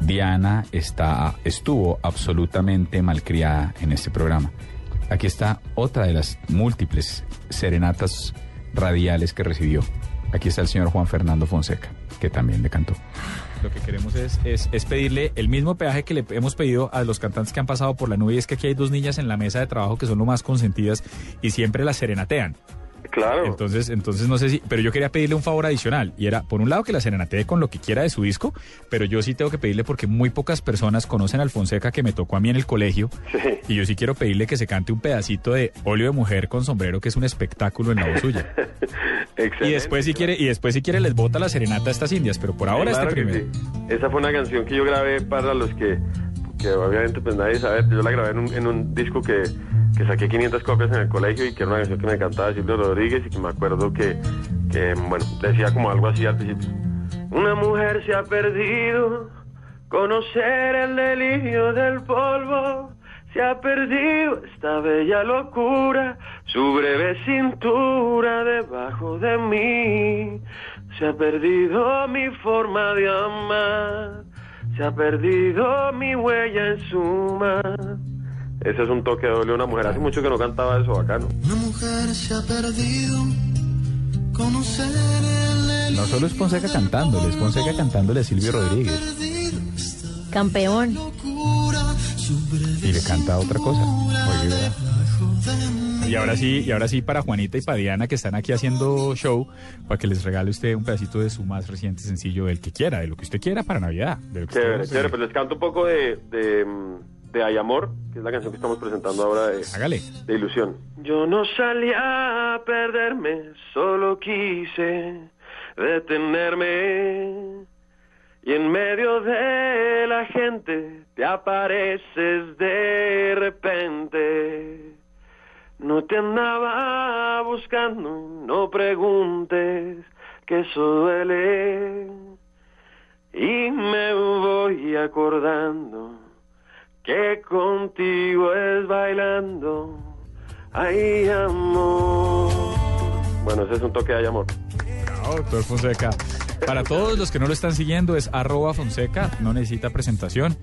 Diana está, estuvo absolutamente malcriada en este programa. Aquí está otra de las múltiples serenatas radiales que recibió. Aquí está el señor Juan Fernando Fonseca, que también le cantó. Lo que queremos es, es, pedirle el mismo peaje que le hemos pedido a los cantantes que han pasado por la nube. Es que aquí hay dos niñas en la mesa de trabajo que son lo más consentidas y siempre las serenatean. Claro. Entonces, entonces no sé si, pero yo quería pedirle un favor adicional y era, por un lado, que la serenatee con lo que quiera de su disco, pero yo sí tengo que pedirle porque muy pocas personas conocen al Fonseca que me tocó a mí en el colegio Sí. y yo sí quiero pedirle que se cante un pedacito de Óleo de Mujer con sombrero que es un espectáculo en la voz suya. Excelente. Y después si quiere, y después si quiere les bota la serenata a estas indias, pero por ahora Claro este que primero. sí. Esa fue una canción que yo grabé para los que, que obviamente pues nadie sabe, yo la grabé en un, en un disco que, que saqué 500 copias en el colegio y que era una canción que me cantaba Silvio Rodríguez y que me acuerdo que, que, bueno, decía como algo así al principio. Una mujer se ha perdido, conocer el delirio del polvo, se ha perdido esta bella locura, su breve cintura debajo de mí, se ha perdido mi forma de amar, se ha perdido mi huella en su mar. Ese es un toque de doble una mujer. Hace mucho que no cantaba eso bacano. Una mujer se ha perdido. Conocer el No solo es Fonseca cantándole, es Fonseca cantándole a Silvio Rodríguez. Campeón. Y le canta otra cosa. Oye. Y ahora sí, y ahora sí para Juanita y para Diana que están aquí haciendo show, para que les regale usted un pedacito de su más reciente sencillo, del que quiera, de lo que usted quiera para Navidad. De lo que Chévere, usted- chévere. Pues les canto un poco de, de, mm, de Hay Amor, que es la canción que estamos presentando ahora de, Hágale. de Ilusión. Yo no salí a perderme, solo quise detenerme. Y en medio de la gente te apareces de repente. No te andaba buscando, no preguntes, que eso duele. Y me voy acordando que contigo es bailando. Ay, amor. Bueno, ese es un toque de amor. Bravo, doctor Fonseca. Para todos los que no lo están siguiendo es arroba Fonseca, no necesita presentación.